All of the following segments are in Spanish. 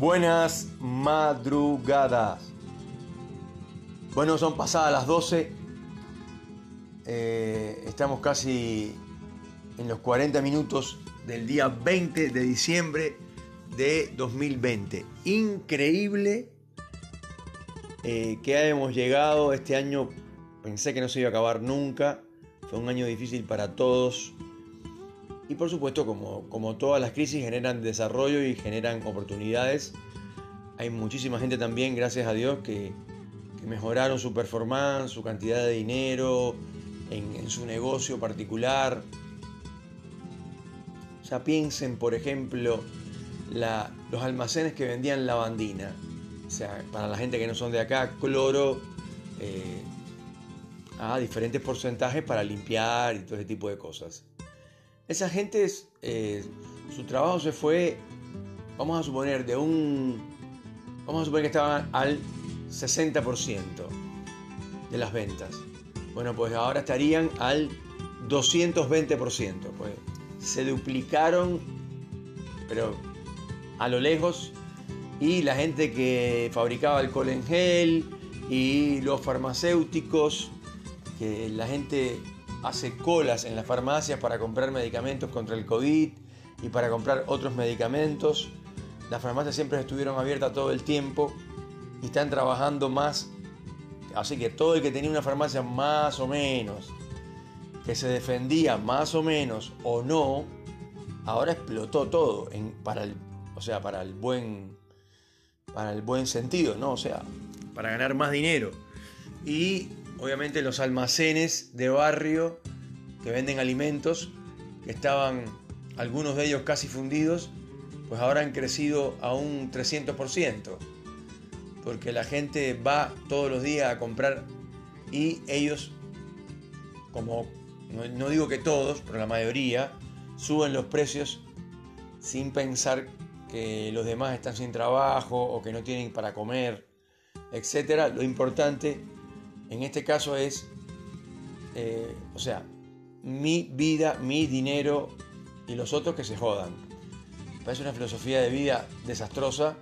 Buenas madrugadas. Bueno, son pasadas las 12. Eh, estamos casi en los 40 minutos del día 20 de diciembre de 2020. Increíble eh, que hemos llegado este año. Pensé que no se iba a acabar nunca. Fue un año difícil para todos. Y por supuesto, como, como todas las crisis generan desarrollo y generan oportunidades, hay muchísima gente también, gracias a Dios, que, mejoraron su performance, su cantidad de dinero, en, su negocio particular. O sea, piensen, por ejemplo, los almacenes que vendían lavandina. O sea, para la gente que no son de acá, cloro eh, a diferentes porcentajes para limpiar y todo ese tipo de cosas. Esa gente, eh, su trabajo se fue, vamos a suponer, de un, vamos a suponer que estaban al 60% de las ventas. Bueno, pues ahora estarían al 220%. Pues se duplicaron, pero a lo lejos. Y la gente que fabricaba alcohol en gel y los farmacéuticos, que la gente hace colas en las farmacias para comprar medicamentos contra el COVID y para comprar otros medicamentos. Las farmacias siempre estuvieron abiertas todo el tiempo y están trabajando más. Así que todo el que tenía una farmacia más o menos, que se defendía más o menos o no, ahora explotó todo para el, o sea, para el buen para el buen sentido, ¿no? O sea, para ganar más dinero. Y obviamente los almacenes de barrio que venden alimentos, que estaban algunos de ellos casi fundidos, pues ahora han crecido a un 300%, porque la gente va todos los días a comprar y ellos, como no, digo que todos, pero la mayoría, suben los precios sin pensar que los demás están sin trabajo o que no tienen para comer, etc. Lo importante en este caso es, eh, o sea, mi vida, mi dinero y los otros que se jodan. Parece una filosofía de vida desastrosa,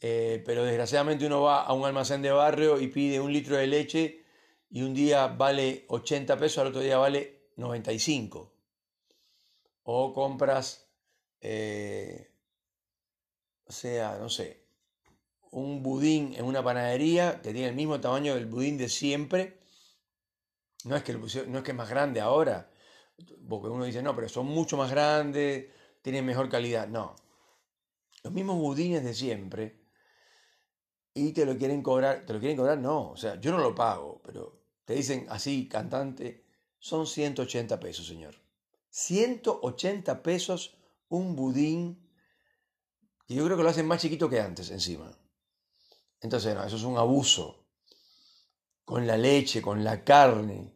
eh, pero desgraciadamente uno va a un almacén de barrio y pide un litro de leche y un día vale 80 pesos, al otro día vale 95. O compras, eh, o sea, no sé, un budín en una panadería que tiene el mismo tamaño del budín de siempre. No es que, no es, que es más grande ahora, porque uno dice, no, pero son mucho más grandes, tienen mejor calidad. No. Los mismos budines de siempre y te lo quieren cobrar, te lo quieren cobrar, no, o sea, yo no lo pago, pero te dicen así, cantante, son 180 pesos, señor. 180 pesos un budín, y yo creo que lo hacen más chiquito que antes encima. Entonces, no, eso es un abuso. Con la leche, con la carne.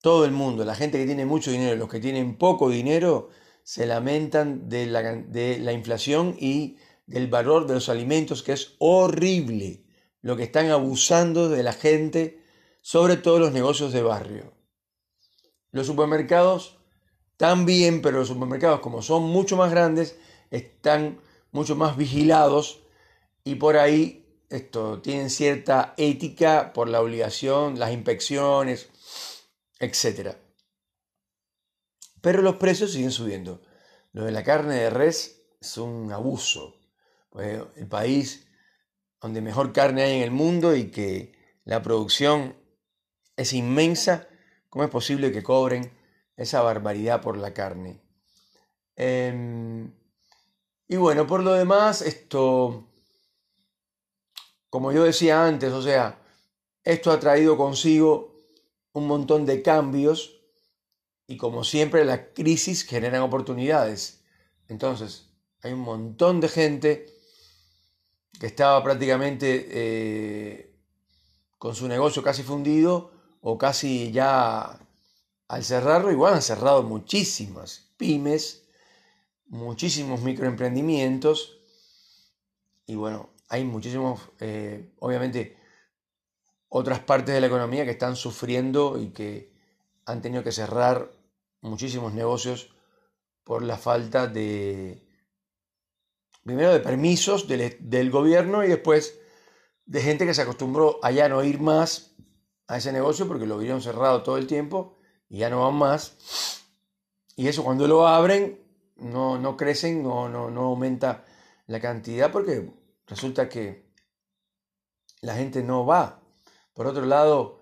Todo el mundo, la gente que tiene mucho dinero, los que tienen poco dinero, se lamentan de la, de la inflación y del valor de los alimentos, que es horrible lo que están abusando de la gente, sobre todo los negocios de barrio. Los supermercados también, pero los supermercados como son mucho más grandes, están mucho más vigilados y por ahí esto, tienen cierta ética por la obligación, las inspecciones, etc. Pero los precios siguen subiendo. Lo de la carne de res es un abuso. Pues, el país donde mejor carne hay en el mundo y que la producción es inmensa, ¿cómo es posible que cobren esa barbaridad por la carne? Em, y bueno, por lo demás, esto como yo decía antes, o sea, esto ha traído consigo un montón de cambios y como siempre las crisis generan oportunidades. Entonces, hay un montón de gente que estaba prácticamente eh, con su negocio casi fundido o casi ya al cerrarlo, igual han cerrado muchísimas pymes, muchísimos microemprendimientos y bueno, hay muchísimos, eh, obviamente, otras partes de la economía que están sufriendo y que han tenido que cerrar muchísimos negocios por la falta de, primero de permisos del, del, gobierno y después de gente que se acostumbró a ya no ir más a ese negocio porque lo vieron cerrado todo el tiempo y ya no van más. Y eso cuando lo abren no, no crecen, no, no, no aumenta la cantidad porque resulta que la gente no va. Por otro lado,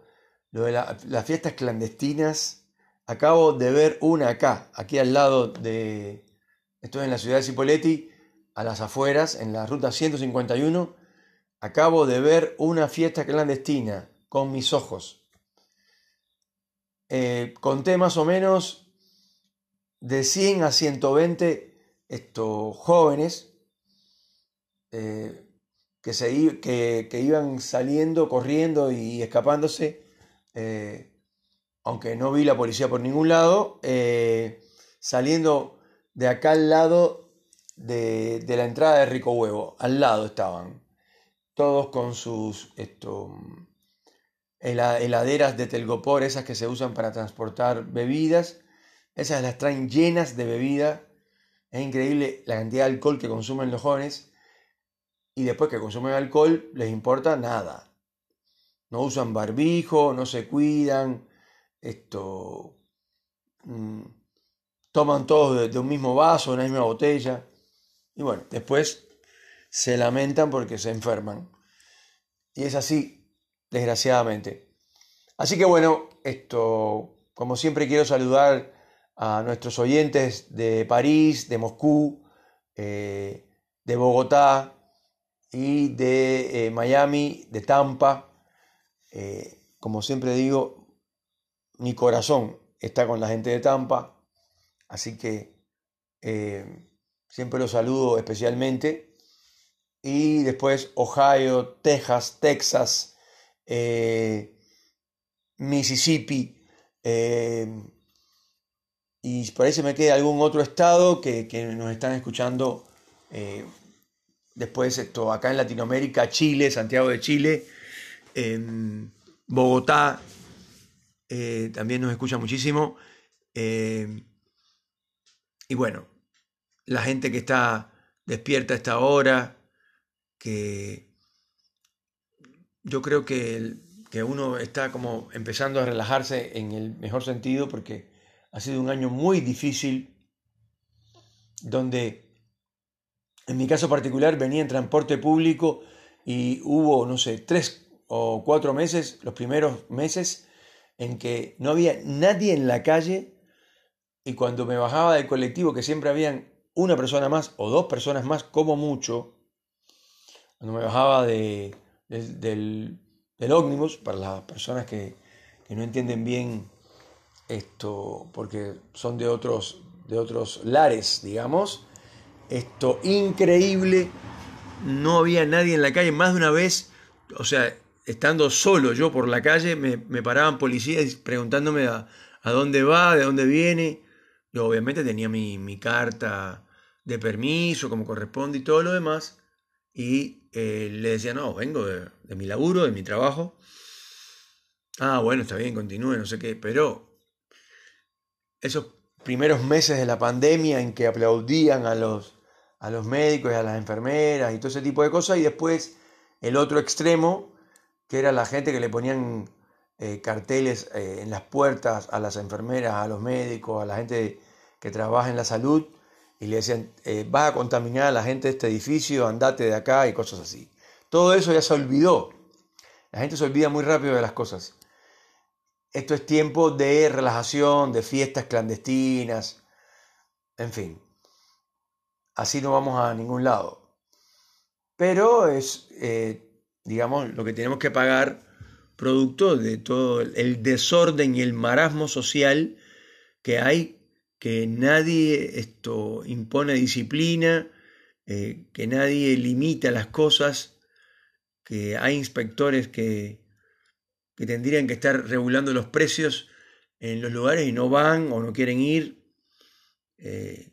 lo de las fiestas clandestinas, acabo de ver una acá, aquí al lado de, estoy en la ciudad de Cipolletti, a las afueras, en la ruta 151, acabo de ver una fiesta clandestina con mis ojos. Eh, conté más o menos de 100 a 120 estos jóvenes eh, que, se, que, iban saliendo, corriendo y escapándose, eh, aunque no vi la policía por ningún lado, eh, saliendo de acá al lado de, la entrada de Rico Huevo, al lado estaban, todos con sus esto, heladeras de telgopor, esas que se usan para transportar bebidas, esas las traen llenas de bebida, es increíble la cantidad de alcohol que consumen los jóvenes, y después que consumen alcohol les importa nada. No usan barbijo, no se cuidan, esto, mm, toman todos de, un mismo vaso, una misma botella. Y bueno, después se lamentan porque se enferman. Y es así, desgraciadamente. Así que bueno, esto, como siempre quiero saludar a nuestros oyentes de París, de Moscú, eh, de Bogotá, y de eh, Miami, de Tampa. Eh, como siempre digo, mi corazón está con la gente de Tampa, así que eh, siempre los saludo especialmente. Y después Ohio, Texas, Texas, Mississippi. y se me queda algún otro estado que, que nos están escuchando Después esto, acá en Latinoamérica, Chile, Santiago de Chile, en Bogotá, eh, también nos escucha muchísimo. Eh, y bueno, la gente que está despierta a esta hora, que yo creo que, que uno está como empezando a relajarse en el mejor sentido porque ha sido un año muy difícil donde en mi caso particular venía en transporte público y hubo, no sé, tres o cuatro meses, los primeros meses, en que no había nadie en la calle y cuando me bajaba del colectivo, que siempre habían una persona más o dos personas más como mucho, cuando me bajaba de, del, del ómnibus, para las personas que, que, no entienden bien esto, porque son de otros, de otros lares, digamos, esto increíble, no había nadie en la calle, más de una vez, o sea, estando solo yo por la calle, me, paraban policías preguntándome a, dónde va, de dónde viene. Yo obviamente tenía mi, carta de permiso, como corresponde y todo lo demás, y eh, le decía, no, vengo de, de mi laburo, de mi trabajo. Ah, bueno, está bien, continúe, no sé qué, pero esos primeros meses de la pandemia en que aplaudían a los a los médicos y a las enfermeras y todo ese tipo de cosas, y después el otro extremo, que era la gente que le ponían eh, carteles eh, en las puertas a las enfermeras, a los médicos, a la gente que trabaja en la salud, y le decían, eh, vas a contaminar a la gente de este edificio, andate de acá y cosas así. Todo eso ya se olvidó. La gente se olvida muy rápido de las cosas. Esto es tiempo de relajación, de fiestas clandestinas, en fin así no vamos a ningún lado. Pero es, eh, digamos, lo que tenemos que pagar producto de todo el desorden y el marasmo social que hay, que nadie esto impone disciplina, eh, que nadie limita las cosas, que hay inspectores que, que tendrían que estar regulando los precios en los lugares y no van o no quieren ir. Eh,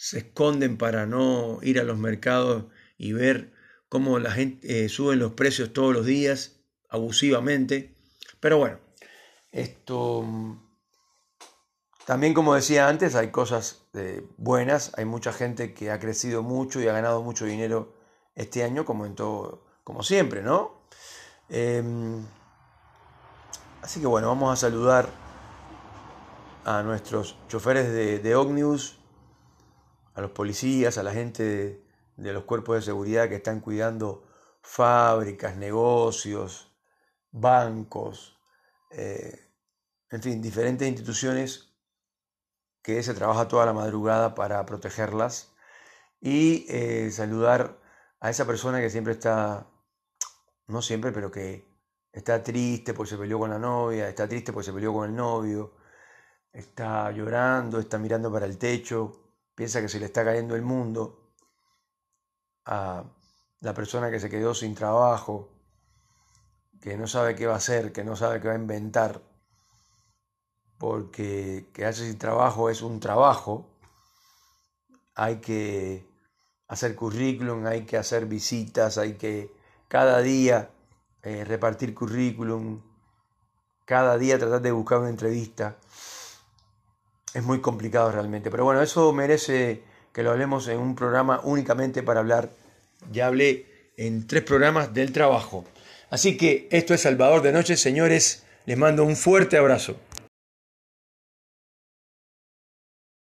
se esconden para no ir a los mercados y ver cómo la gente eh, los precios todos los días abusivamente. Pero bueno, esto también, como decía antes, hay cosas eh, buenas, hay mucha gente que ha crecido mucho y ha ganado mucho dinero este año, como en todo, como siempre, ¿no? Em, así que bueno, vamos a saludar a nuestros choferes de, de Ognius, a los policías, a la gente de, los cuerpos de seguridad que están cuidando fábricas, negocios, bancos, eh, en fin, diferentes instituciones que se trabaja toda la madrugada para protegerlas y eh, saludar a esa persona que siempre está, no siempre, pero que está triste porque se peleó con la novia, está triste porque se peleó con el novio, está llorando, está mirando para el techo, piensa que se le está cayendo el mundo, a la persona que se quedó sin trabajo, que no sabe qué va a hacer, que no sabe qué va a inventar, porque quedarse sin trabajo es un trabajo, hay que hacer currículum, hay que hacer visitas, hay que cada día eh, repartir currículum, cada día tratar de buscar una entrevista. Es muy complicado realmente, pero bueno, eso merece que lo hablemos en un programa únicamente para hablar. Ya hablé en tres programas del trabajo. Así que esto es Salvador de Noche, señores. Les mando un fuerte abrazo.